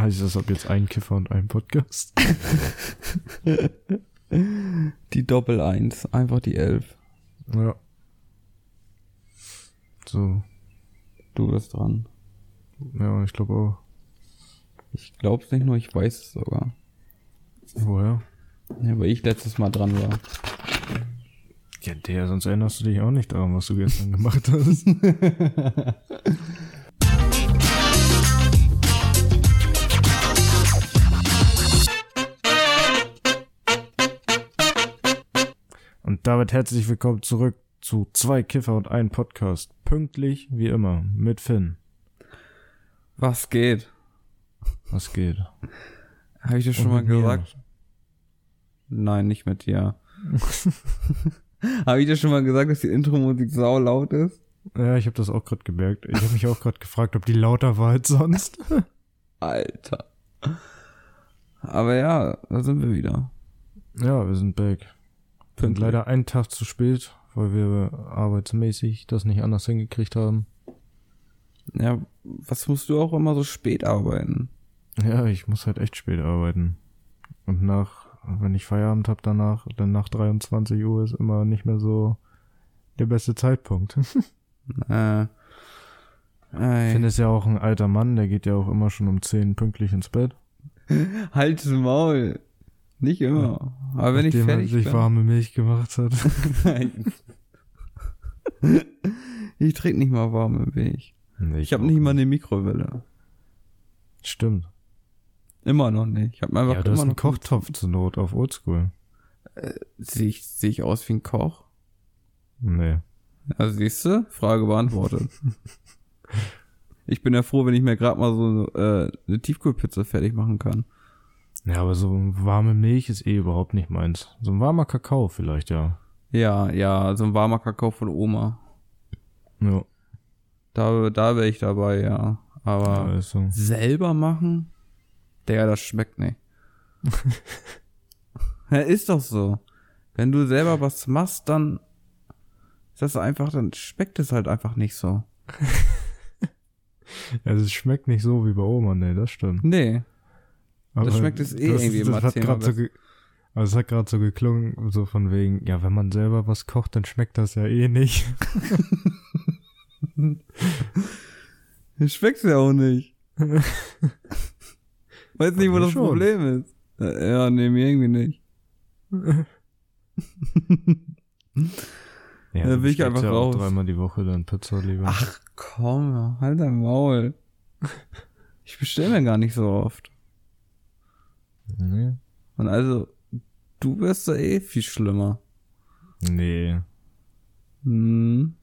Dann heißt das ab jetzt ein Kiffer und ein Podcast. Die Doppel Eins, einfach die Elf. Ja. So. Du bist dran. Ja, ich glaube auch. Ich glaub's nicht nur, ich weiß es sogar. Woher? Ja, weil ich letztes Mal dran war. Ja, der, sonst erinnerst du dich auch nicht daran, was du gestern gemacht hast. damit herzlich willkommen zurück zu zwei Kiffer und ein Podcast. Pünktlich wie immer mit Finn. Was geht? Was geht? Habe ich dir schon mal mit mir. gesagt? Nein, nicht mit dir. Habe ich dir schon mal gesagt, dass die Intro-Musik sau laut ist? Ja, ich habe das auch gerade gemerkt. Ich habe mich auch gerade gefragt, ob die lauter war als sonst. Alter. Aber ja, da sind wir wieder. Ja, wir sind back. Sind leider einen Tag zu spät, weil wir arbeitsmäßig das nicht anders hingekriegt haben. Ja, was musst du auch immer so spät arbeiten? Ja, ich muss halt echt spät arbeiten. Und nach, wenn ich Feierabend hab danach, dann nach 23 Uhr ist immer nicht mehr so der beste Zeitpunkt. Äh, Ich finde es ja auch ein alter Mann, der geht ja auch immer schon um 10 pünktlich ins Bett. Halt's Maul. Nicht immer. Aber wenn ich nachdem er fertig sich bin. warme Milch gemacht hat. ich trinke nicht mal warme Milch. Nee, Ich habe auch nicht mal eine Mikrowelle. Stimmt. Immer noch nicht. Ich habe einfach Ja, du hast immer einen noch Kochtopf zur Not auf Oldschool. Sehe ich, seh ich aus wie ein Koch? Nee. Also siehst du, Frage beantwortet. ich bin ja froh, wenn ich mir gerade mal so äh, eine Tiefkühlpizza fertig machen kann. Ja, aber so warme Milch ist eh überhaupt nicht meins. So ein warmer Kakao vielleicht, ja. Ja, ja, so ein warmer Kakao von Oma. Ja, Da, da wäre ich dabei, ja. Aber ja so. selber machen? Digga, das schmeckt nicht. ja, ist doch so. Wenn du selber was machst, dann ist das einfach, dann schmeckt es halt einfach nicht so. Also es schmeckt nicht so wie bei Oma, nee, das stimmt. Nee. Aber schmeckt es eh das- irgendwie das immer hat so Also es hat gerade so geklungen, so von wegen, ja, wenn man selber was kocht, dann schmeckt das ja eh nicht. Das schmeckt's ja auch nicht. Weiß nicht, wo mir das schon. Problem ist. Äh, Ja, nee, mir irgendwie nicht. Ja, Da du will ich einfach ja raus. dreimal die Woche dann Pizza lieber. Ach komm, halt dein Maul. Ich bestelle mir gar nicht so oft. Nee. Und also, du wirst da eh viel schlimmer. Nee. Hm.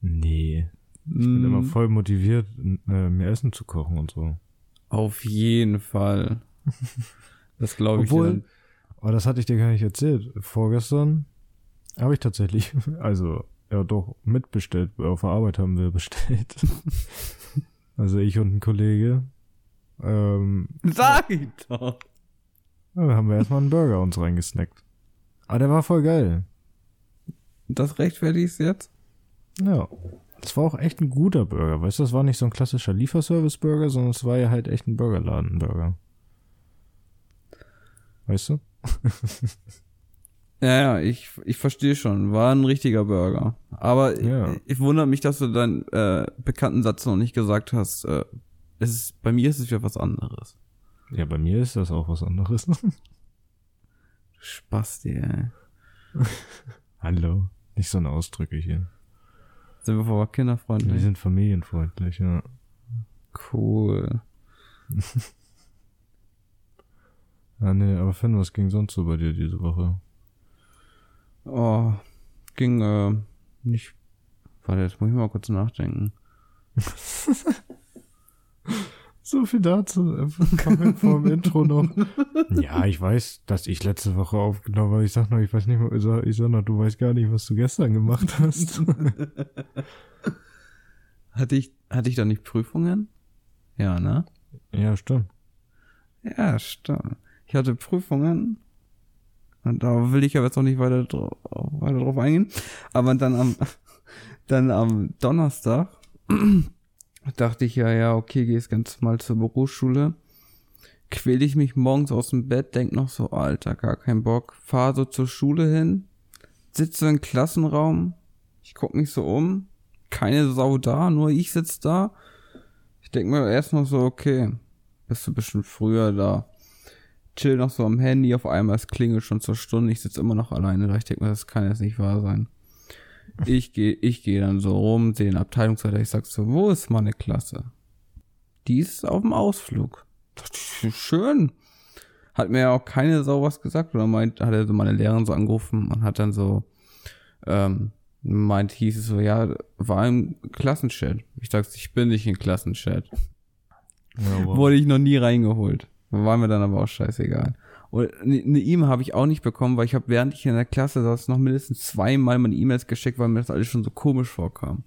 Nee. Ich bin hm. immer voll motiviert, äh, mir Essen zu kochen und so. Auf jeden Fall. Das glaube ich Obwohl, aber das hatte ich dir gar nicht erzählt. Vorgestern habe ich tatsächlich, also, ja doch, mitbestellt. Auf der Arbeit haben wir bestellt. also ich und ein Kollege. Ähm, Sag ich doch. ja, da haben wir erstmal einen Burger uns reingesnackt. Aber der war voll geil. Das rechtfertigst jetzt? Ja. Das war auch echt ein guter Burger. Weißt du, das war nicht so ein klassischer Lieferservice-Burger, sondern es war ja halt echt ein Burgerladen-Burger. Weißt du? Ja, ja, ich, ich verstehe schon. War ein richtiger Burger. Aber Ja. ich, ich wundere mich, dass du deinen äh, bekannten Satz noch nicht gesagt hast. Äh, es ist, bei mir ist es ja was anderes. Ja, bei mir ist das auch was anderes. Spasti, ey. Hallo. Nicht so eine Ausdrücke hier. Sind wir vor Wir kinderfreundlich? sind familienfreundlich, ja. Cool. Ja, nee, aber Finn, was ging sonst so bei dir diese Woche? Oh, ging äh, nicht. Warte, jetzt muss ich mal kurz nachdenken. So viel dazu. Vor vor dem Intro noch. Ja, ich weiß, dass ich letzte Woche aufgenommen habe. Ich sag noch, ich weiß nicht mehr, ich sag, ich sag noch, du weißt gar nicht, was du gestern gemacht hast. Hatte ich, hatte ich da nicht Prüfungen? Ja, ne? ja, stimmt. Ja, stimmt. Ich hatte Prüfungen. Und da will ich aber jetzt auch nicht weiter, dra weiter drauf eingehen. Aber dann am, dann am Donnerstag dachte ich ja, ja, okay, gehst ganz mal zur Berufsschule. Quäl ich mich morgens aus dem Bett, denk noch so, Alter, gar kein Bock. Fahr so zur Schule hin, sitze im Klassenraum, ich guck mich so um, keine Sau da, nur ich sitz da. Ich denk mir erst noch so, okay, bist du bestimmt früher da. Chill noch so am Handy, auf einmal es klingelt schon zur Stunde, ich sitz immer noch alleine da. Ich denk mir, das kann jetzt nicht wahr sein. Ich gehe ich geh dann so rum, sehe den Abteilungsleiter, ich sag so, wo ist meine Klasse? Die ist auf dem Ausflug. Schön. Hat mir ja auch keine Sau was gesagt oder meint, hat er so meine Lehrerin so angerufen und hat dann so, ähm, meint, hieß es so, ja, war im Klassenchat. Ich sag's, ich bin nicht im Klassenchat. Ja, wow. Wurde ich noch nie reingeholt. War mir dann aber auch scheißegal. Und eine E-Mail habe ich auch nicht bekommen, weil ich habe, während ich in der Klasse saß, noch mindestens zweimal meine E-Mails geschickt, weil mir das alles schon so komisch vorkam.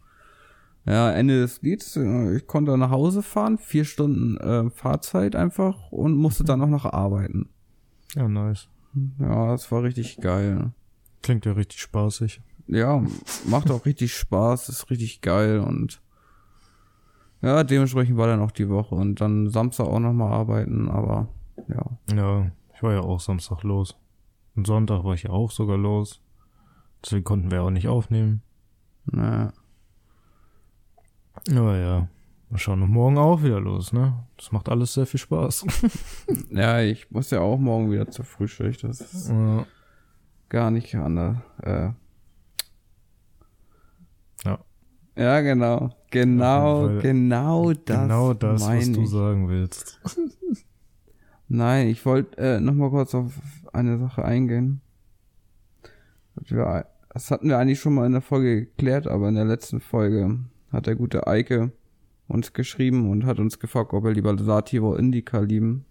Ja, Ende des Lieds, äh, ich konnte nach Hause fahren, vier Stunden äh, Fahrzeit einfach und musste dann auch noch arbeiten. ja, nice. Ja, das war richtig geil. Klingt ja richtig spaßig. Ja, macht auch richtig Spaß, ist richtig geil und ja, dementsprechend war dann auch die Woche und dann Samstag auch nochmal arbeiten, aber ja. Ja, ich war ja auch Samstag los. Und Sonntag war ich ja auch sogar los. Deswegen konnten wir auch nicht aufnehmen. Na, Aber ja, wir schauen morgen auch wieder los, ne? Das macht alles sehr viel Spaß. ja, ich muss ja auch morgen wieder zur Frühschicht. Das ist ja. gar nicht anders. Äh. Ja. Ja, genau. Genau, genau das. genau das, was du sagen willst. Nein, ich wollte äh, noch mal kurz auf eine Sache eingehen. Das hatten wir eigentlich schon mal in der Folge geklärt, aber in der letzten Folge hat der gute Eike uns geschrieben und hat uns gefragt, ob wir lieber Sativa oder Indica lieben.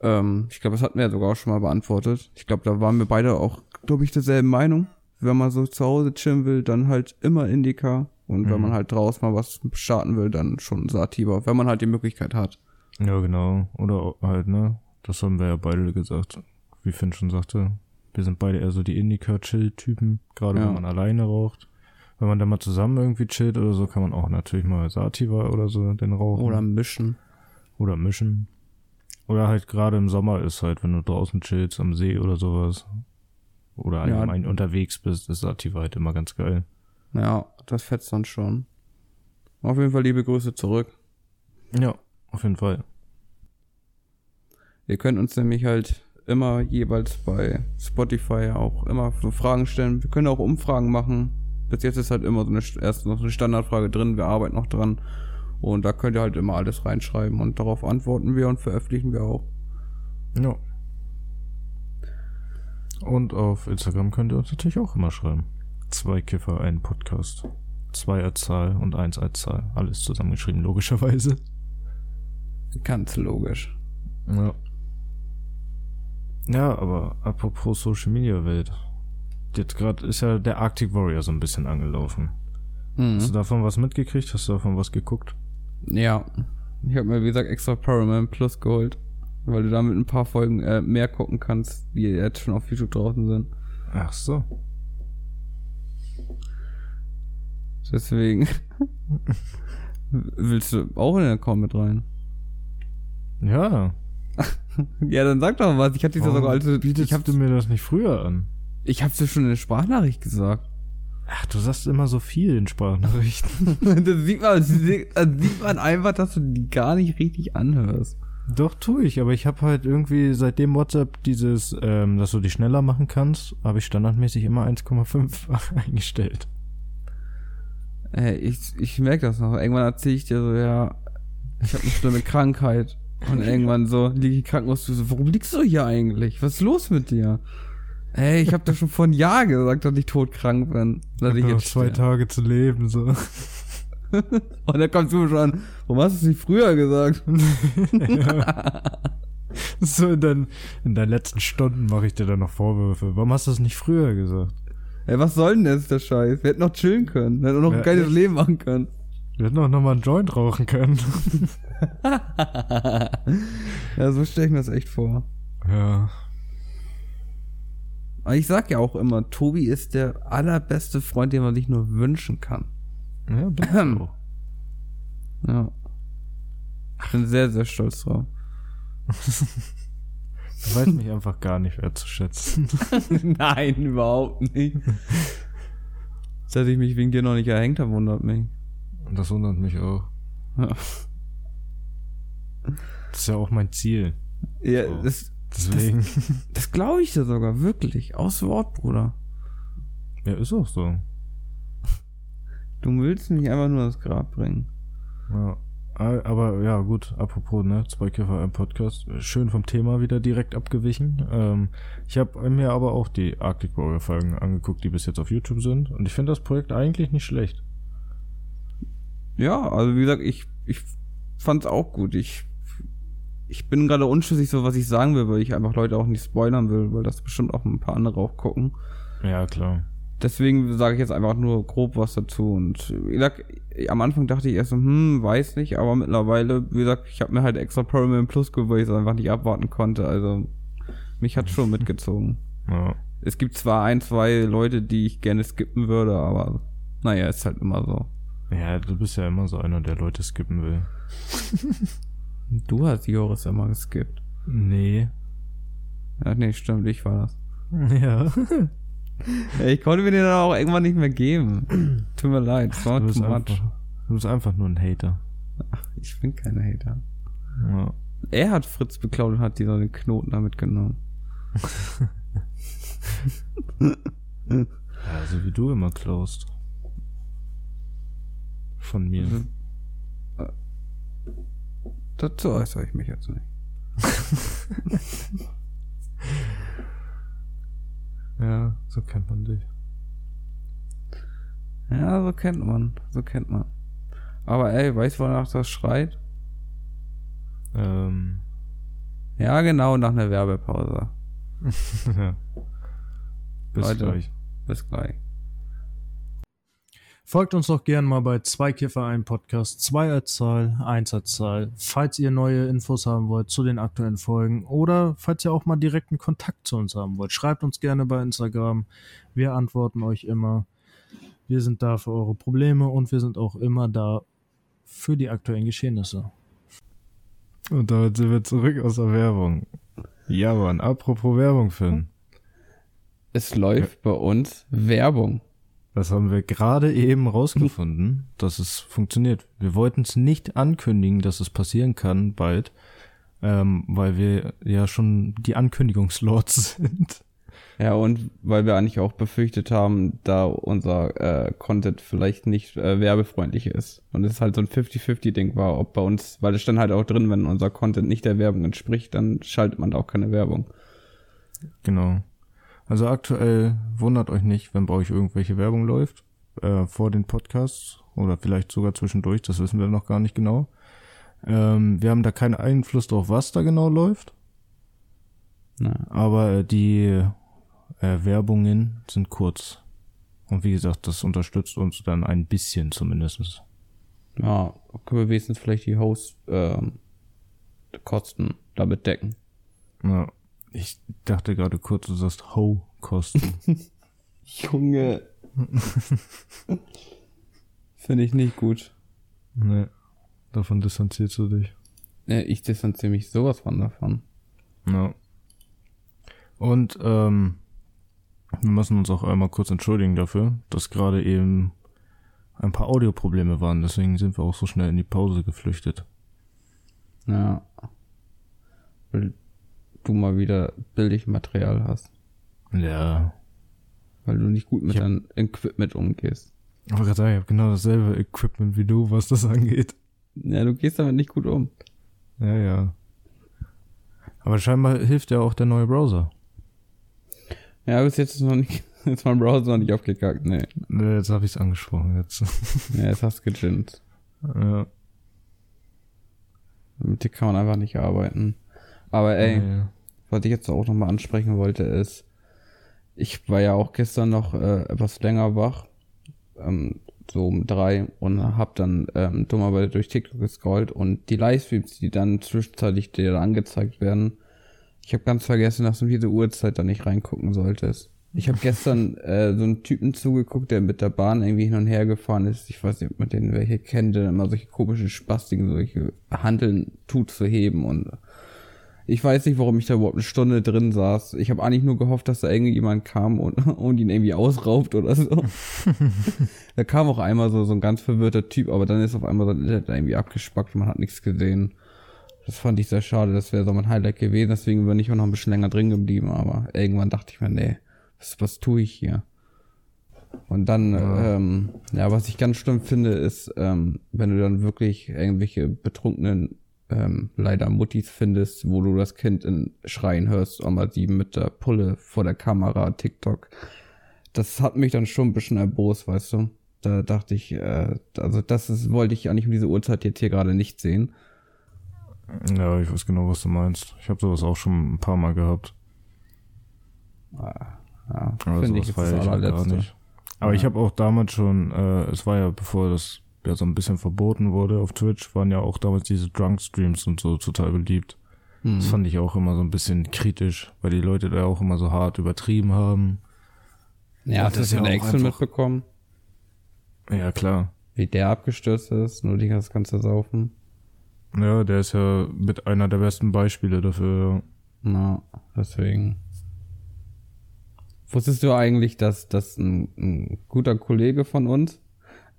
Ähm, ich glaube, das hatten wir ja sogar auch schon mal beantwortet. Ich glaube, da waren wir beide auch, glaube ich, derselben Meinung. Wenn man so zu Hause chillen will, dann halt immer Indica. Und wenn Mhm. man halt draußen mal was starten will, dann schon Sativa, wenn man halt die Möglichkeit hat. Ja, genau. Oder halt, ne? Das haben wir ja beide gesagt. Wie Finn schon sagte. Wir sind beide eher so die Indica-Chill-Typen. Gerade Ja. wenn man alleine raucht. Wenn man dann mal zusammen irgendwie chillt oder so, kann man auch natürlich mal Sativa oder so den rauchen. Oder mischen. Oder mischen. Oder halt gerade im Sommer ist halt, wenn du draußen chillst, am See oder sowas. Oder Ja. allgemein unterwegs bist, ist Sativa halt immer ganz geil. Ja, das fetzt dann schon. Auf jeden Fall liebe Grüße zurück. Ja, auf jeden Fall. Ihr könnt uns nämlich halt immer jeweils bei Spotify auch immer so Fragen stellen. Wir können auch Umfragen machen. Bis jetzt ist halt immer so eine, erst noch eine Standardfrage drin. Wir arbeiten noch dran. Und da könnt ihr halt immer alles reinschreiben und darauf antworten wir und veröffentlichen wir auch. Ja. Und auf Instagram könnt ihr uns natürlich auch immer schreiben. Zwei Kiffer, ein Podcast. Zwei als Zahl und eins als Zahl. Alles zusammengeschrieben, logischerweise. Ganz logisch. Ja. Ja, aber apropos Social Media Welt. Jetzt gerade ist ja der Arctic Warrior so ein bisschen angelaufen. Hast du Mhm. davon was mitgekriegt? Hast du davon was geguckt? Ja. Ich habe mir, wie gesagt, extra Paramount Plus geholt. Weil du damit ein paar Folgen äh, mehr gucken kannst, die jetzt schon auf YouTube draußen sind. Ach so. Deswegen. Willst du auch in den Account mit rein? Ja. Ja, dann sag doch was. Ich hatte dich ja sogar als bietest ich hab, du mir das nicht früher an? ich hab's dir schon in der Sprachnachricht gesagt. Ach, du sagst immer so viel in Sprachnachrichten. das sieht man, das sieht man einfach, dass du die gar nicht richtig anhörst. Doch, tue ich, aber ich habe halt irgendwie seitdem WhatsApp dieses, ähm, dass du die schneller machen kannst, habe ich standardmäßig immer 1,5 eingestellt. Ey, ich, ich merke das noch. Irgendwann erzähle ich dir so, ja, ich habe eine schlimme Krankheit. Und irgendwann so liege ich Krankenhaus, du so, warum liegst du hier eigentlich? Was ist los mit dir? Ey, ich habe doch schon vor einem Jahr gesagt, dass ich todkrank bin. Dass Ich ich hab noch jetzt zwei sterbe. Tage zu leben, so. Und dann kommst du mir schon an, warum hast du es nicht früher gesagt? so in deinen, in deinen letzten Stunden mache ich dir dann noch Vorwürfe. Warum hast du das nicht früher gesagt? Ey, was soll denn das, der Scheiß? Wir hätten noch chillen können. Wir hätten noch ein Ja, geiles echt? Leben machen können. Wir hätten auch noch mal einen Joint rauchen können. ja, so stelle ich mir das echt vor. ja. Aber ich sag ja auch immer, Tobi ist der allerbeste Freund, den man sich nur wünschen kann. Ja, bin. Ja. Ich bin sehr, sehr stolz drauf. Du weißt mich einfach gar nicht wertzuschätzen. Nein, überhaupt nicht. Dass ich mich wegen dir noch nicht erhängt habe, wundert mich. Und das wundert mich auch. Ja. Das ist ja auch mein Ziel. Ja, So. das, Deswegen. das glaube ich dir sogar, wirklich. Aus Wort, Bruder. ja, ist auch so. Du willst mich einfach nur ins Grab bringen. Ja. Ah, Aber ja, gut, apropos, ne, zwei Käfer im Podcast. Schön vom Thema wieder direkt abgewichen. Ähm, ich habe mir aber auch die Arctic Warrior Folgen angeguckt, die bis jetzt auf YouTube sind. Und ich finde das Projekt eigentlich nicht schlecht. Ja, also wie gesagt, ich, ich fand's auch gut. Ich, ich bin gerade unschlüssig, so was ich sagen will, weil ich einfach Leute auch nicht spoilern will, weil das bestimmt auch ein paar andere auch gucken. Ja, klar. Deswegen sage ich jetzt einfach nur grob was dazu. Und wie gesagt, am Anfang dachte ich erst so, hm, weiß nicht, aber mittlerweile, wie gesagt, ich habe mir halt extra Paramount Plus geholt, weil ich es einfach nicht abwarten konnte. Also mich hat schon mitgezogen. Ja. Es gibt zwar ein, zwei Leute, die ich gerne skippen würde, aber naja, ist halt immer so. Ja, du bist ja immer so einer, der Leute skippen will. Du hast Joris immer geskippt. Nee. Ja, nee, stimmt, ich war das. Ja. Ich konnte mir den dann auch irgendwann nicht mehr geben. Tut mir leid, es war Du bist, too much. einfach, du bist einfach nur ein Hater. Ich bin kein Hater. Ja. Er hat Fritz beklaut und hat dir den Knoten damit genommen. ja, so wie du immer klaust. Von mir. Dazu äußere ich mich jetzt nicht. Ja, so kennt man dich. Ja, so kennt man. So kennt man. Aber ey, weißt du, wonach das schreit? Ähm, Ja, genau, nach einer Werbepause. ja. Bis Leute. gleich. Bis gleich. Folgt uns doch gern mal bei zwei Kiffer ein Podcast, zwei als Zahl, eins als Zahl. Falls ihr neue Infos haben wollt zu den aktuellen Folgen oder falls ihr auch mal direkten Kontakt zu uns haben wollt, schreibt uns gerne bei Instagram. Wir antworten euch immer. Wir sind da für eure Probleme und wir sind auch immer da für die aktuellen Geschehnisse. Und damit sind wir zurück aus der Werbung. Ja, Mann, apropos Werbung, Finn. Es läuft bei uns Werbung. Das haben wir gerade eben rausgefunden, dass es funktioniert. Wir wollten es nicht ankündigen, dass es passieren kann bald, ähm, weil wir ja schon die Ankündigungslords sind. Ja, und weil wir eigentlich auch befürchtet haben, da unser äh, Content vielleicht nicht äh, werbefreundlich ist. Und es halt so ein 50-50-Ding war, ob bei uns, weil es stand halt auch drin, wenn unser Content nicht der Werbung entspricht, dann schaltet man da auch keine Werbung. Genau. Also aktuell wundert euch nicht, wenn bei euch irgendwelche Werbung läuft äh, vor den Podcasts oder vielleicht sogar zwischendurch, das wissen wir noch gar nicht genau. Ähm, wir haben da keinen Einfluss drauf, was da genau läuft. Na, Aber die äh, Werbungen sind kurz. Und wie gesagt, das unterstützt uns dann ein bisschen zumindest. ja, können wir wenigstens vielleicht die Host ähm, damit decken. Ja. Ich dachte gerade kurz, du sagst Ho-Kosten. Junge. Finde ich nicht gut. ne, davon distanzierst du dich. Äh, Ich distanziere mich sowas von davon. Ja. Und ähm, wir müssen uns auch einmal kurz entschuldigen dafür, dass gerade eben ein paar Audioprobleme waren. Deswegen sind wir auch so schnell in die Pause geflüchtet. Ja. Du mal wieder billig Material hast. Ja. Weil du nicht gut mit deinem Equipment umgehst. Aber gerade sagen, ich habe genau dasselbe Equipment wie du, was das angeht. Ja, du gehst damit nicht gut um. Ja, ja. Aber scheinbar hilft ja auch der neue Browser. Ja, bis jetzt ist noch nicht, ist mein Browser noch nicht aufgekackt. Nee. Ne, Jetzt habe ich es angesprochen jetzt. Ja, jetzt hast du gejinnt. ja. Mit dir kann man einfach nicht arbeiten. Aber ey, Ja. was ich jetzt auch nochmal ansprechen wollte, ist, ich war ja auch gestern noch äh, etwas länger wach, ähm, so um drei, und hab dann ähm, dummerweise durch TikTok gescrollt und die Livestreams, die dann zwischenzeitlich dir angezeigt werden, ich habe ganz vergessen, dass du diese Uhrzeit da nicht reingucken solltest. Ich habe gestern äh, so einen Typen zugeguckt, der mit der Bahn irgendwie hin und her gefahren ist. Ich weiß nicht, ob man den welche kennt, der immer solche komischen Spastiken, solche Handeln tut zu heben und ich weiß nicht, warum ich da überhaupt eine Stunde drin saß. Ich habe eigentlich nur gehofft, dass da irgendjemand kam und, und ihn irgendwie ausraubt oder so. da kam auch einmal so, so ein ganz verwirrter Typ, aber dann ist auf einmal so Internet irgendwie abgespackt und man hat nichts gesehen. Das fand ich sehr schade, das wäre so mein Highlight gewesen, deswegen bin ich auch noch ein bisschen länger drin geblieben, aber irgendwann dachte ich mir, nee, was, was tue ich hier? Und dann, ja. Ähm, ja, was ich ganz schlimm finde, ist, ähm, wenn du dann wirklich irgendwelche betrunkenen ähm, leider Muttis findest, wo du das Kind in Schreien hörst, einmal sie mit der Pulle vor der Kamera, TikTok. Das hat mich dann schon ein bisschen erbost, weißt du. Da dachte ich, äh, also das ist, wollte ich eigentlich um diese Uhrzeit jetzt hier gerade nicht sehen. Ja, ich weiß genau, was du meinst. Ich habe sowas auch schon ein paar Mal gehabt. Ah, ja, ja finde ich, das das gar nicht. Aber ja. ich habe auch damals schon, äh, es war ja bevor das ja so ein bisschen verboten wurde auf Twitch, waren ja auch damals diese Drunk-Streams und so total beliebt. Mhm. Das fand ich auch immer so ein bisschen kritisch, weil die Leute da auch immer so hart übertrieben haben. Ja, hast du das in der Excel mitbekommen? Ja, klar. Wie der abgestürzt ist, nur die das ganze Saufen. Ja, der ist ja mit einer der besten Beispiele dafür. Na, deswegen. Wusstest du eigentlich, dass, dass ein, ein guter Kollege von uns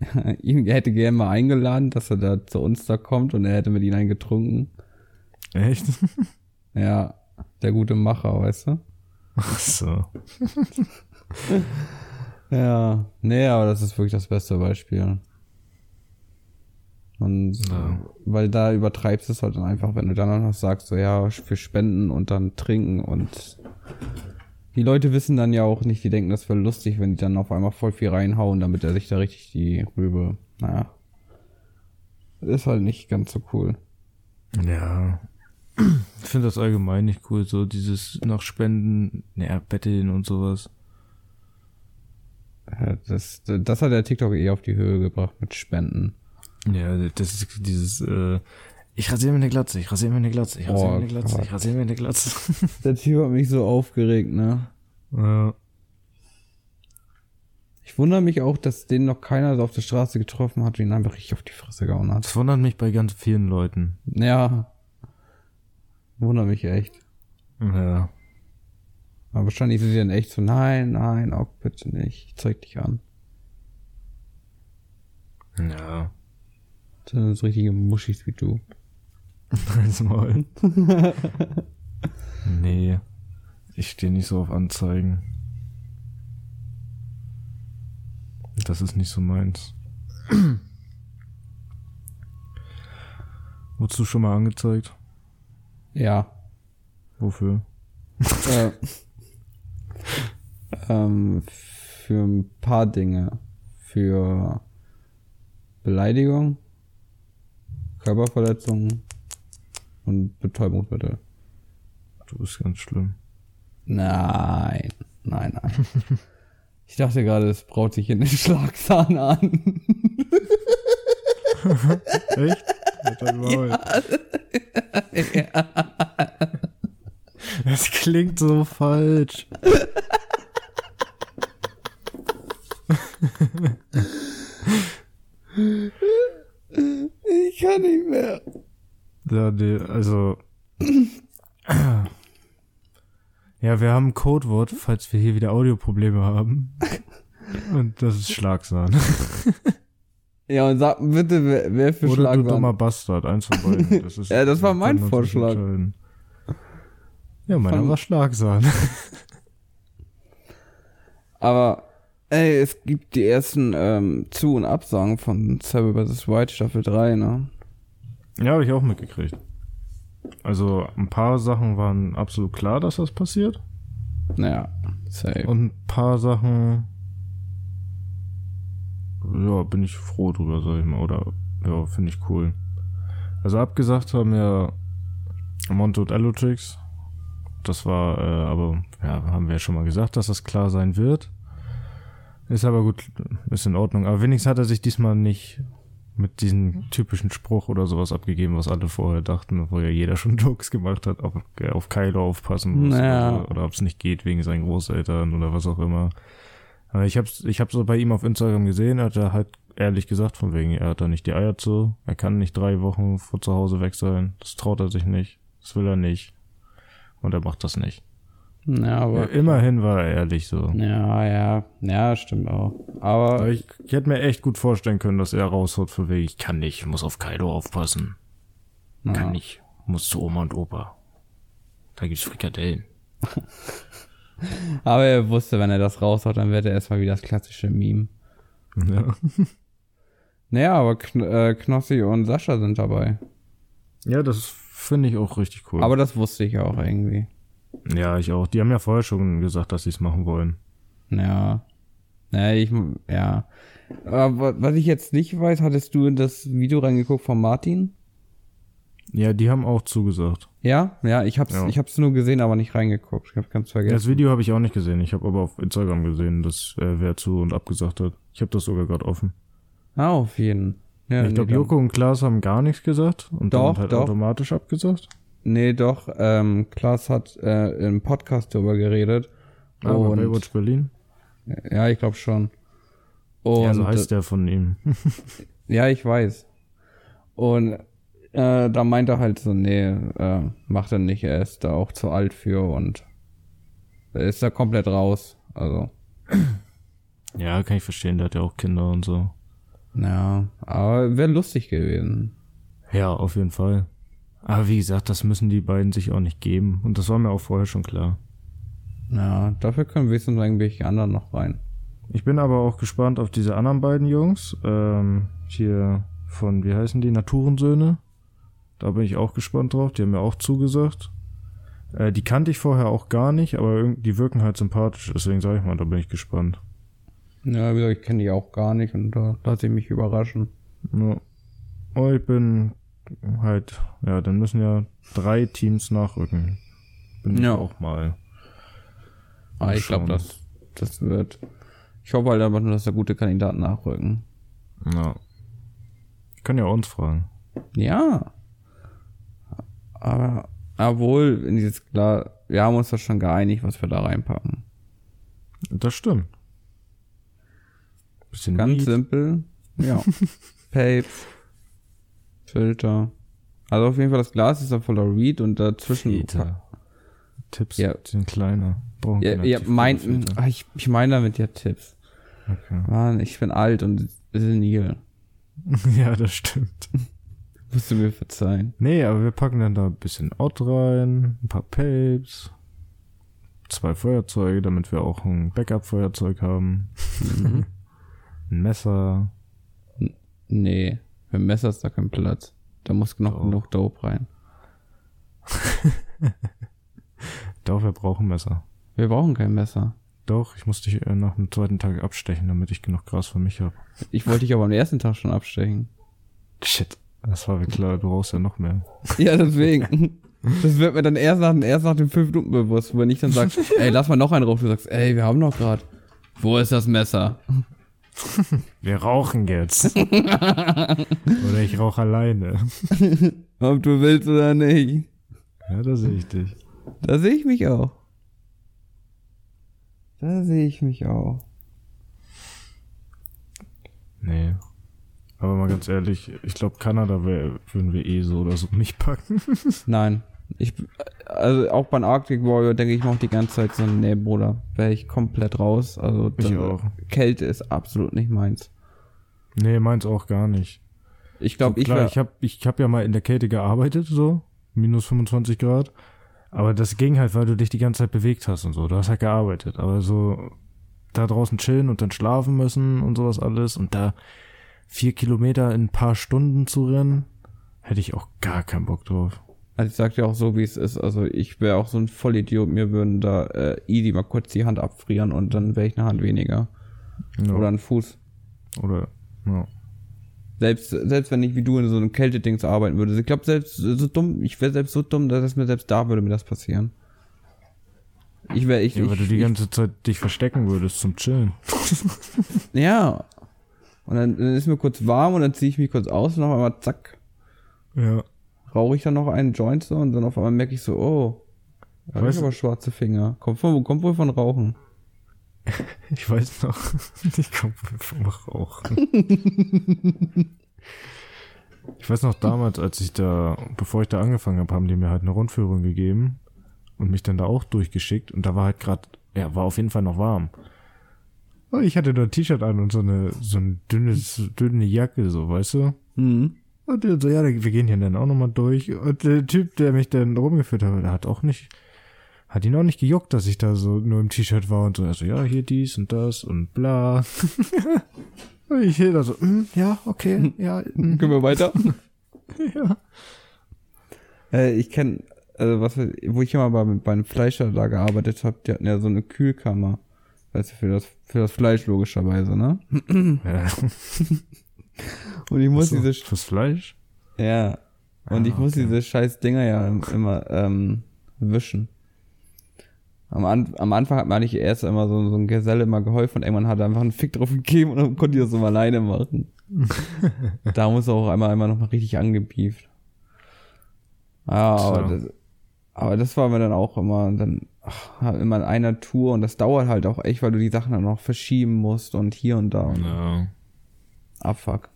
ihn hätte gerne mal eingeladen, dass er da zu uns da kommt und er hätte mit ihm einen getrunken. Echt? Ja, der gute Macher, weißt du? Ach so. ja, nee, aber das ist wirklich das beste Beispiel. Und ja. weil da übertreibst du es halt dann einfach, wenn du dann noch sagst, so ja, für Spenden und dann trinken und die Leute wissen dann ja auch nicht, die denken, das wäre lustig, wenn die dann auf einmal voll viel reinhauen, damit er sich da richtig die Rübe, naja. Ist halt nicht ganz so cool. Ja. Ich finde das allgemein nicht cool, so dieses nach Spenden, naja, betteln und sowas. Ja, das, das hat der TikTok eh auf die Höhe gebracht mit Spenden. Ja, das ist dieses, äh, ich rasiere mir eine Glatze, ich rasiere mir eine Glatze, ich rasiere mir eine Glatze, Gott. ich rasiere mir eine Glatze. Der Typ hat mich so aufgeregt, ne? Ja. Ich wundere mich auch, dass den noch keiner so auf der Straße getroffen hat und ihn einfach richtig auf die Fresse gehauen hat. Das wundert mich bei ganz vielen Leuten. Ja. Wundert mich echt. Ja. Aber wahrscheinlich sind sie dann echt so, nein, nein, auch bitte nicht, ich zeig dich an. Ja. Das sind so richtige Muschis wie du. Halt's Maul. nee. Ich stehe nicht so auf Anzeigen. Das ist nicht so meins. Wurdest du schon mal angezeigt? Ja. Wofür? äh, ähm, für ein paar Dinge. Für Beleidigung, Körperverletzung und Betäubungsmittel. Du bist ganz schlimm. Nein, nein, nein. ich dachte gerade, es braut sich in den Schlagsahn an. Echt? Ja. Das klingt so falsch. Ich kann nicht mehr. Ja, nee, also. Ja, wir haben ein Codewort, falls wir hier wieder Audioprobleme haben. Und das ist Schlagsahn. Ja, und sag bitte, wer, wer für Oder Schlagsahn. du dummer Bastard, eins von beiden. Das ist, ja, das war mein Vorschlag. Ja, meiner von... war Schlagsahn. Aber, ey, es gibt die ersten ähm, Zu- und Absagen von Cyber vs. White Staffel 3, ne? Ja, habe ich auch mitgekriegt. Also ein paar Sachen waren absolut klar, dass das passiert. Naja, safe. Und ein paar Sachen, ja, bin ich froh drüber, sag ich mal. Oder, ja, finde ich cool. Also abgesagt haben ja Monte und Allotrix. Das war, äh, aber, ja, haben wir ja schon mal gesagt, dass das klar sein wird. Ist aber gut, ist in Ordnung. Aber wenigstens hat er sich diesmal nicht mit diesem typischen Spruch oder sowas abgegeben, was alle vorher dachten, wo ja jeder schon Jokes gemacht hat, ob er auf Kylo aufpassen muss Naja. oder, oder ob es nicht geht wegen seinen Großeltern oder was auch immer. Aber ich hab's, ich hab's so bei ihm auf Instagram gesehen, hat er halt ehrlich gesagt, von wegen, er hat da nicht die Eier zu, er kann nicht drei Wochen vor zu Hause weg sein, das traut er sich nicht, das will er nicht. Und er macht das nicht. Ja, aber. Immerhin war er ehrlich so. Ja, ja. Ja, stimmt auch. Aber. Ich, ich hätte mir echt gut vorstellen können, dass er raushaut von wegen, ich kann nicht, ich muss auf Kaido aufpassen. ja. Kann nicht, muss zu Oma und Opa. Da gibt's Frikadellen. Aber er wusste, wenn er das raushaut, dann wird er erstmal wieder das klassische Meme. Ja. Naja, aber Kn äh, Knossi und Sascha sind dabei. ja, das finde ich auch richtig cool. Aber das wusste ich ja auch irgendwie. Ja, ich auch. Die haben ja vorher schon gesagt, dass sie es machen wollen. Ja. Naja, ich, ja. Aber was ich jetzt nicht weiß, hattest du in das Video reingeguckt von Martin? Ja, die haben auch zugesagt. Ja? Ja, ich hab's, Ja. ich hab's nur gesehen, aber nicht reingeguckt. Ich hab ganz vergessen. Das Video habe ich auch nicht gesehen. Ich habe aber auf Instagram gesehen, dass äh, wer zu und abgesagt hat. Ich habe das sogar gerade offen. ah, auf jeden. Ja, ich glaube, nee, Joko und Klaas haben gar nichts gesagt und Doch, dann halt doch. automatisch abgesagt. Nee, doch, ähm, Klaas hat äh, im Podcast darüber geredet. Aber und, Baywatch Berlin. ja, ich glaube schon. Und, ja, so heißt der von ihm. Ja, ich weiß. Und äh, da meint er halt so, nee, äh, macht er nicht, er ist da auch zu alt für und er ist da komplett raus. Also, ja, kann ich verstehen, der hat ja auch Kinder und so. ja, aber wäre lustig gewesen. Ja, auf jeden Fall. Aber wie gesagt, das müssen die beiden sich auch nicht geben. Und das war mir auch vorher schon klar. Ja, dafür können wenigstens irgendwelche anderen noch rein. Ich bin aber auch gespannt auf diese anderen beiden Jungs. Ähm, hier von, wie heißen die? Naturensöhne. Da bin ich auch gespannt drauf. Die haben mir auch zugesagt. Äh, die kannte ich vorher auch gar nicht, aber die wirken halt sympathisch. Deswegen sage ich mal, da bin ich gespannt. Ja, wie gesagt, ich kenne die auch gar nicht und da lasse ich mich überraschen. Ja. Oh, ich bin halt, ja, dann müssen ja drei Teams nachrücken. Bin ich Ja. auch mal. Aber Mal ich glaube, das, das wird. Ich hoffe halt einfach nur, dass da gute Kandidaten nachrücken. Ja. Ich kann ja uns fragen. Ja. Aber, obwohl, wenn jetzt klar, wir haben uns da schon geeinigt, was wir da reinpacken. Das stimmt. Bisschen Ganz Weed. simpel. Ja. Papes. Filter. Also auf jeden Fall das Glas ist da voller Reed und dazwischen. Peter. Tipps Ja. sind kleiner. Brauchen Ja, ja mein, Filter. ah, ich, ich meine damit ja Tipps. Okay. Mann, ich bin alt und senil. ja, das stimmt. Musst du mir verzeihen. Nee, aber wir packen dann da ein bisschen Ott rein, ein paar Papes, zwei Feuerzeuge, damit wir auch ein Backup-Feuerzeug haben, Mhm. ein Messer. Nee, für ein Messer ist da kein Platz. Da muss noch Doch. genug Dope rein. Doch, wir brauchen Messer. Wir brauchen kein Messer. Doch, ich muss dich äh, nach dem zweiten Tag abstechen, damit ich genug Gras für mich habe. Ich wollte dich aber am ersten Tag schon abstechen. Shit. Das war mir klar, du brauchst ja noch mehr. Ja, deswegen. Das wird mir dann erst nach, erst nach den fünf Minuten bewusst, wenn ich dann sag, ey, lass mal noch einen drauf. Du sagst, ey, wir haben noch grad. Wo ist das Messer? Wir rauchen jetzt. oder ich rauche alleine. Ob du willst oder nicht. Ja, da sehe ich dich. Da sehe ich mich auch. Da sehe ich mich auch. Nee. Aber mal ganz ehrlich, ich glaube, Kanada wär, würden wir eh so oder so nicht packen. Nein. Ich, also auch beim Arctic Warrior denke ich auch die ganze Zeit so, nee, Bruder, wäre ich komplett raus. Also Ich auch. Kälte ist absolut nicht meins. Nee, meins auch gar nicht. Ich glaube, so, ich wär, ich habe ich hab ja mal in der Kälte gearbeitet, so, minus 25 Grad. Aber das ging halt, weil du dich die ganze Zeit bewegt hast und so. Du hast halt gearbeitet. Aber so da draußen chillen und dann schlafen müssen und sowas alles und da vier Kilometer in ein paar Stunden zu rennen, hätte ich auch gar keinen Bock drauf. Also ich sag dir auch so, wie es ist. Also ich wäre auch so ein Vollidiot. Mir würden da äh, easy mal kurz die Hand abfrieren und dann wäre ich eine Hand weniger. Ja. Oder ein Fuß. Oder, ja. Selbst, selbst wenn ich wie du in so einem Kältedings arbeiten würde. Ich glaube, selbst so dumm, ich wäre selbst so dumm, dass es mir selbst da würde mir das passieren. Ich wäre, ich, Ja, weil ich, du die ich, ganze Zeit dich verstecken würdest zum Chillen. Ja. Und dann, dann ist mir kurz warm und dann ziehe ich mich kurz aus und auf einmal zack, Ja. Rauche ich dann noch einen Joint so und dann auf einmal merke ich so, oh, da habe ich aber schwarze Finger. Kommt, von, kommt wohl von Rauchen. Ich weiß noch. Ich komme vom Rauchen. Ich weiß noch damals, als ich da, bevor ich da angefangen habe, haben die mir halt eine Rundführung gegeben und mich dann da auch durchgeschickt und da war halt gerade, ja, war auf jeden Fall noch warm. Ich hatte nur ein T-Shirt an und so eine, so eine dünnes, dünne Jacke, so, weißt du? Mhm. Und der so, ja, wir gehen hier dann auch nochmal durch. Und der Typ, der mich dann rumgeführt hat, der hat auch nicht, hat ihn auch nicht gejuckt, dass ich da so nur im T-Shirt war und so, also, ja, hier dies und das und bla. und ich hier da so, mm, ja, okay, ja, mm, Können wir weiter? ja. äh, ich kenne, also was, wo ich immer bei, bei einem Fleischer da gearbeitet habe, die hatten ja so eine Kühlkammer. Weißt du, für das, für das Fleisch logischerweise, ne? ja. Und ich muss So, diese, fürs Fleisch? ja. Und Ah, ich muss okay. diese scheiß Dinger ja immer ähm, wischen. Am, An am Anfang hat mir eigentlich erst immer so, so ein Geselle immer geholfen und irgendwann hat er einfach einen Fick drauf gegeben und dann konnte ich das immer alleine machen. da muss er auch einmal, einmal nochmal richtig angebieft. Ja, aber So. das, aber das war mir dann auch immer dann ach, immer in einer Tour und das dauert halt auch echt, weil du die Sachen dann noch verschieben musst und hier und da und Ja. Abfuck.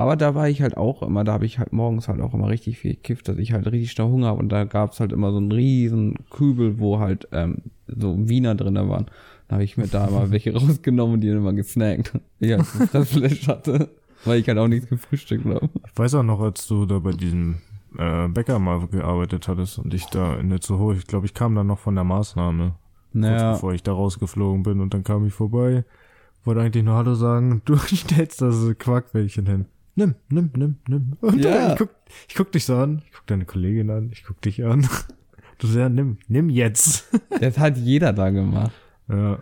Aber da war ich halt auch immer, da habe ich halt morgens halt auch immer richtig viel gekifft, dass ich halt richtig schnell Hunger habe und da gab's halt immer so einen riesen Kübel, wo halt ähm, so Wiener drinne waren. Da habe ich mir da mal welche rausgenommen und die dann immer gesnackt. Ich halt so Fressfleisch hatte, weil ich halt auch nichts gefrühstückt habe. Ich weiß auch noch, als du da bei diesem äh, Bäcker mal gearbeitet hattest und ich da in der Zoo, ich glaube, ich kam dann noch von der Maßnahme. kurz Naja, bevor ich da rausgeflogen bin und dann kam ich vorbei, wollte eigentlich nur Hallo sagen du stellst da so Quarkbällchen hin. Nimm, nimm, nimm, nimm. Und Ja. ich, guck, ich guck dich so an, ich guck deine Kollegin an, ich guck dich an. Du sagst, ja, nimm, nimm jetzt. das hat jeder da gemacht. Ja.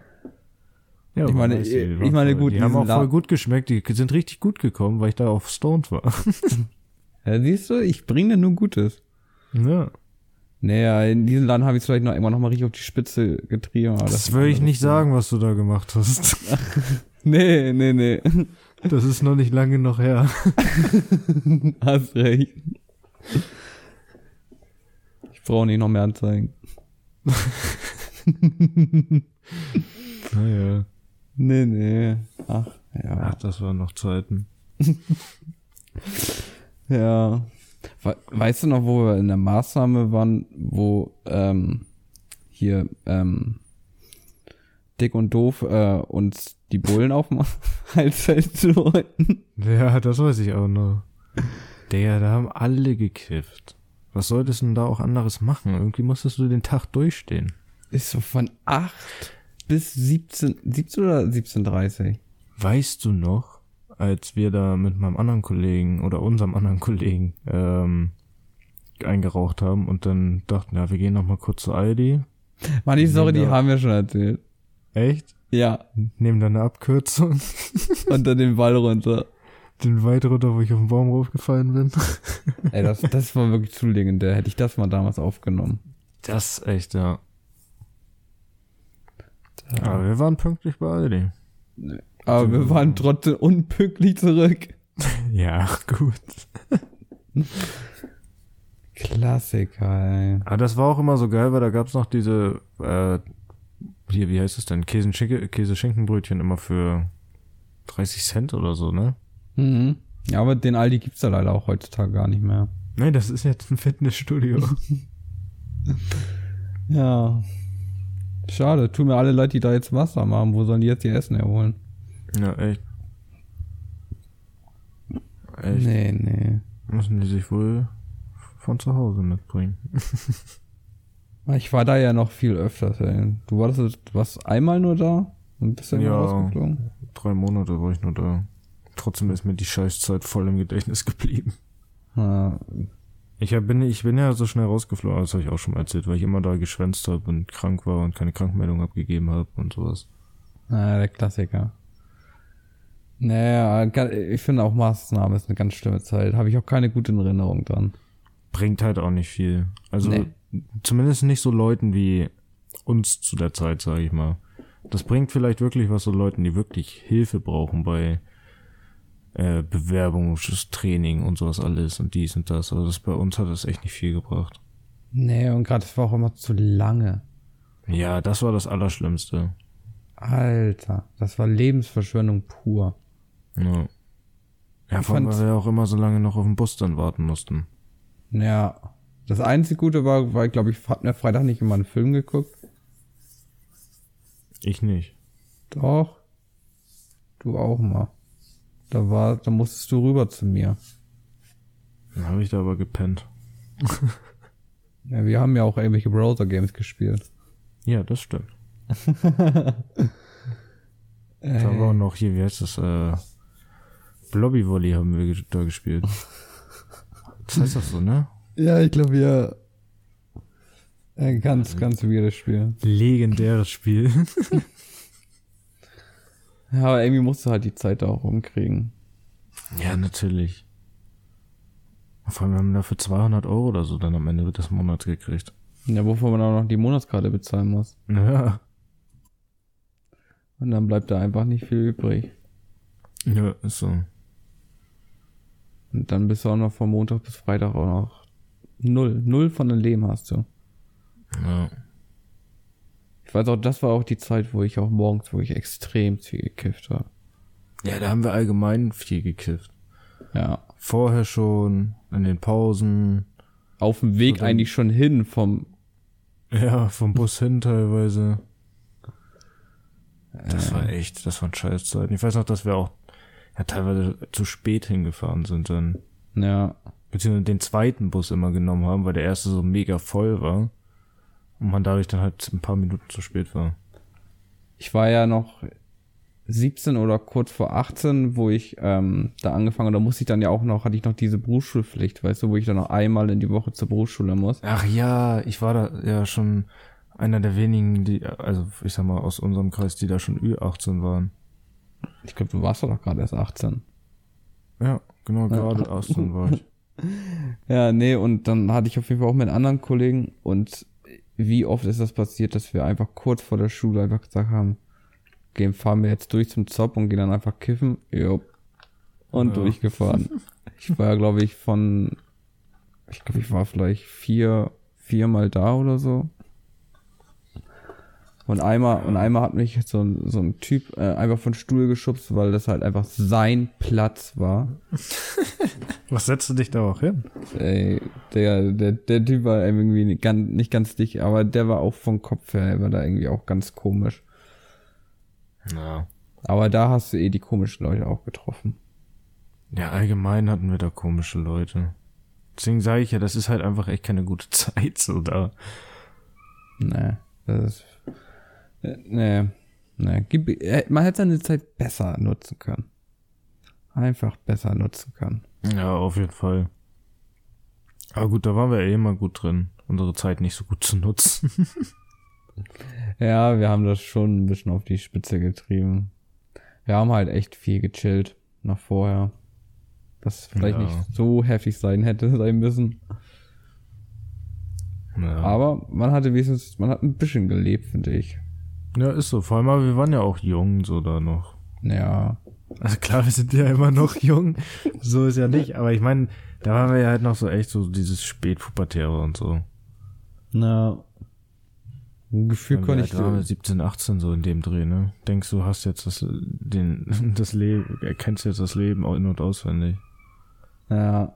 Ja, Ich meine, ich waren meine, gut, die haben auch voll gut geschmeckt, die sind richtig gut gekommen, weil ich da auf Stoned war. Ja, siehst du, ich bringe dir nur Gutes. Ja. Naja, in diesem Laden habe ich es vielleicht noch immer noch mal richtig auf die Spitze getrieben. Aber Das würde ich nicht sagen, was du da gemacht hast. Nee, nee, nee. Das ist noch nicht lange noch her. Hast recht. Ich brauche nicht noch mehr anzeigen. Naja. Nee, nee. Ach, ja. Ach, das waren noch Zeiten. Ja. We weißt du noch, wo wir in der Maßnahme waren, wo ähm, hier ähm, Dick und Doof äh, uns die Bullen auf dem Hals halten wollten? Ja, das weiß ich auch noch. Der, da haben alle gekifft. Was solltest du denn da auch anderes machen? Irgendwie musstest du den Tag durchstehen. Ist so von 8 bis 17, 17 oder 17.30 Weißt du noch, als wir da mit meinem anderen Kollegen oder unserem anderen Kollegen ähm, eingeraucht haben und dann dachten, ja, wir gehen noch mal kurz zu Aldi. Mann, die Story, die haben wir schon erzählt. Echt? Ja. Nehmen dann eine Abkürzung, Unter den Ball runter. den weit runter, wo ich auf den Baum raufgefallen bin. Ey, das, das war wirklich zu legendär. Hätte ich das mal damals aufgenommen. Das echt, ja. Aber wir waren pünktlich bei Aldi. Aber wir waren trotzdem unpünktlich zurück. Ja, gut. Klassiker, ey. Aber das war auch immer so geil, weil da gab's noch diese, äh, hier, wie heißt es denn? Käse- Käse-Schinkenbrötchen immer für 30 Cent oder so, ne? Mhm. Ja, aber den Aldi gibt's da leider auch heutzutage gar nicht mehr. Nee, das ist jetzt ein Fitnessstudio. Ja. Schade. Tun mir alle Leute, die da jetzt Wasser machen. Wo sollen die jetzt ihr Essen erholen? ja, echt. Echt. Nee, nee. Müssen die sich wohl von zu Hause mitbringen. Ich war da ja noch viel öfters, ey. Du warst, du warst einmal nur da und bist dann Ja. rausgeflogen. Drei Monate war ich nur da. Trotzdem ist mir die Scheißzeit voll im Gedächtnis geblieben. Ja, Ich bin, ich bin ja so schnell rausgeflogen, das habe ich auch schon mal erzählt, weil ich immer da geschwänzt habe und krank war und keine Krankmeldung abgegeben habe und sowas. Ah, der Klassiker. Naja, ich finde auch Maßnahme ist eine ganz schlimme Zeit. Habe ich auch keine gute Erinnerung dran. Bringt halt auch nicht viel. Also Nee. Zumindest nicht so Leuten wie uns zu der Zeit, sage ich mal. Das bringt vielleicht wirklich was so Leuten, die wirklich Hilfe brauchen bei äh, Bewerbungstraining und sowas alles und dies und das. Aber das bei uns hat das echt nicht viel gebracht. Nee, und gerade es war auch immer zu lange. Ja, das war das Allerschlimmste. Alter, das war Lebensverschwendung pur. Ja. Ja, Ich vor allem, weil wir auch immer so lange noch auf den Bus dann warten mussten. Ja. Das einzige Gute war, weil, glaube ich, hatten wir Freitag nicht immer einen Film geguckt. Ich nicht. Doch. Du auch mal. Da war, da musstest du rüber zu mir. Dann habe ich da aber gepennt. Ja, wir haben ja auch irgendwelche Browser-Games gespielt. Ja, das stimmt. Äh, Da war auch noch hier, wie heißt das, äh, Blobby Volley haben wir da gespielt. Das heißt das so, ne? Ja, ich glaube, wir. Ein ganz, ganz weirdes Spiel. Legendäres Spiel. Ja, aber irgendwie musst du halt die Zeit da auch rumkriegen. ja, natürlich. Vor allem, wir haben dafür 200 Euro oder so dann am Ende des Monats gekriegt. Ja, wovon man auch noch die Monatskarte bezahlen muss. Ja. Und dann bleibt da einfach nicht viel übrig. Ja, ist so. Und dann bist du auch noch von Montag bis Freitag auch noch null. Null von deinem Leben hast du. Ja. Ich weiß auch, das war auch die Zeit, wo ich auch morgens wirklich extrem viel gekifft habe. Ja, da haben wir allgemein viel gekifft. Ja. Vorher schon, in den Pausen. Auf dem Weg eigentlich schon hin vom. Ja, vom Bus hin teilweise. Das war echt, das waren Scheißzeiten. Ich weiß noch, dass wir auch ja, teilweise zu spät hingefahren sind dann. Ja. Beziehungsweise den zweiten Bus immer genommen haben, weil der erste so mega voll war. Und man dadurch dann halt ein paar Minuten zu spät war. Ich war ja noch 17 oder kurz vor 18, wo ich ähm, da angefangen, da musste ich dann ja auch noch, hatte ich noch diese Berufsschulpflicht, weißt du, wo ich dann noch einmal in die Woche zur Berufsschule muss. Ach ja, ich war da ja schon einer der wenigen, die, also ich sag mal aus unserem Kreis, die da schon Ü18 waren. Ich glaube, du warst doch gerade erst 18. Ja, genau, gerade 18 war ich. Ja, nee, und dann hatte ich auf jeden Fall auch mit anderen Kollegen und wie oft ist das passiert, dass wir einfach kurz vor der Schule einfach gesagt haben, gehen, fahren wir jetzt durch zum Zopp und gehen dann einfach kiffen. Jo. Und Ja. durchgefahren. Ich war ja, glaube ich, von, ich glaube, ich war vielleicht vier, viermal da oder so. Und einmal, und einmal hat mich so ein, so ein Typ äh, einfach von Stuhl geschubst, weil das halt einfach sein Platz war. Was setzt du dich da auch hin? Ey, der, der, der Typ war irgendwie nicht ganz, nicht ganz dicht, aber der war auch vom Kopf her, der war da irgendwie auch ganz komisch. Ja. Aber da hast du eh die komischen Leute auch getroffen. Ja, allgemein hatten wir da komische Leute. Deswegen sage ich ja, das ist halt einfach echt keine gute Zeit so da. Nee, das ist, nee, nee, gib, äh, man hätte seine Zeit besser nutzen können. Einfach besser nutzen können. Ja, auf jeden Fall. Aber gut, da waren wir eh immer gut drin, unsere Zeit nicht so gut zu nutzen. Ja, wir haben das schon ein bisschen auf die Spitze getrieben. Wir haben halt echt viel gechillt nach vorher. Das vielleicht Ja. nicht so heftig sein hätte sein müssen. Ja. Aber man hatte wenigstens, man hat ein bisschen gelebt, finde ich. Ja, ist so. Vor allem, wir waren ja auch jung so da noch. Ja. Also klar, wir sind ja immer noch jung. So ist ja nicht. Aber ich meine, da waren wir ja halt noch so echt so dieses Spätpubertäre und so. Na. Ein Gefühl konnte ich waren wir? so. 17, 18 so in dem Dreh, ne? Denkst du, hast jetzt das, den, das Leben, erkennst jetzt das Leben in- und auswendig. Ja.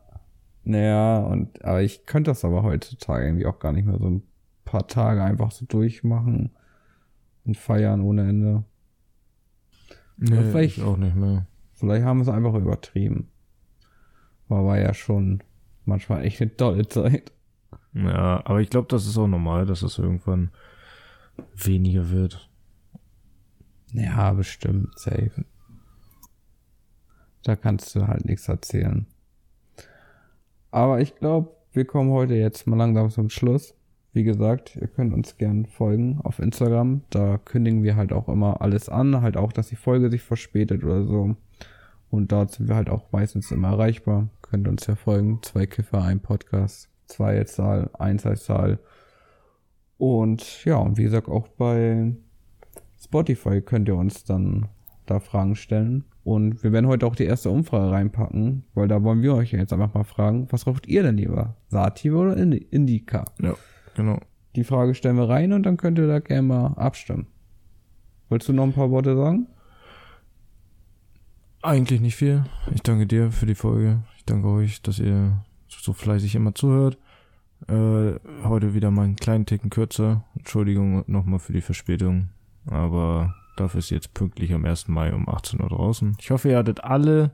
Naja, und, aber ich könnte das aber heutzutage irgendwie auch gar nicht mehr so ein paar Tage einfach so durchmachen und feiern ohne Ende. Nee, vielleicht- ich auch nicht mehr. Vielleicht haben wir es einfach übertrieben. Aber war ja schon manchmal echt eine tolle Zeit. Ja, aber ich glaube, das ist auch normal, dass es irgendwann weniger wird. Ja, bestimmt, safe. Da kannst du halt nichts erzählen. Aber ich glaube, wir kommen heute jetzt mal langsam zum Schluss. Wie gesagt, ihr könnt uns gern folgen auf Instagram. Da kündigen wir halt auch immer alles an. Halt auch, dass die Folge sich verspätet oder so. Und dort sind wir halt auch meistens immer erreichbar. Könnt uns ja folgen. Zwei Kiffer, ein Podcast. Zwei Zahl, eins als Zahl. Und ja, und wie gesagt, auch bei Spotify könnt ihr uns dann da Fragen stellen. Und wir werden heute auch die erste Umfrage reinpacken, weil da wollen wir euch jetzt einfach mal fragen, was raucht ihr denn lieber? Sativa oder Indi- Indica? Ja, genau. Die Frage stellen wir rein und dann könnt ihr da gerne mal abstimmen. Wolltest du noch ein paar Worte sagen? Eigentlich nicht viel. Ich danke dir für die Folge. Ich danke euch, dass ihr so fleißig immer zuhört. Äh, heute wieder mal einen kleinen Ticken kürzer. Entschuldigung nochmal für die Verspätung. Aber dafür ist jetzt pünktlich am 1. Mai um 18 Uhr draußen. Ich hoffe, ihr hattet alle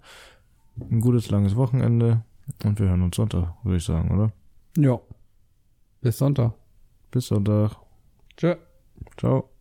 ein gutes, langes Wochenende. Und wir hören uns Sonntag, würde ich sagen, oder? Ja. Bis Sonntag. Bis Sonntag. Tschö. Ciao.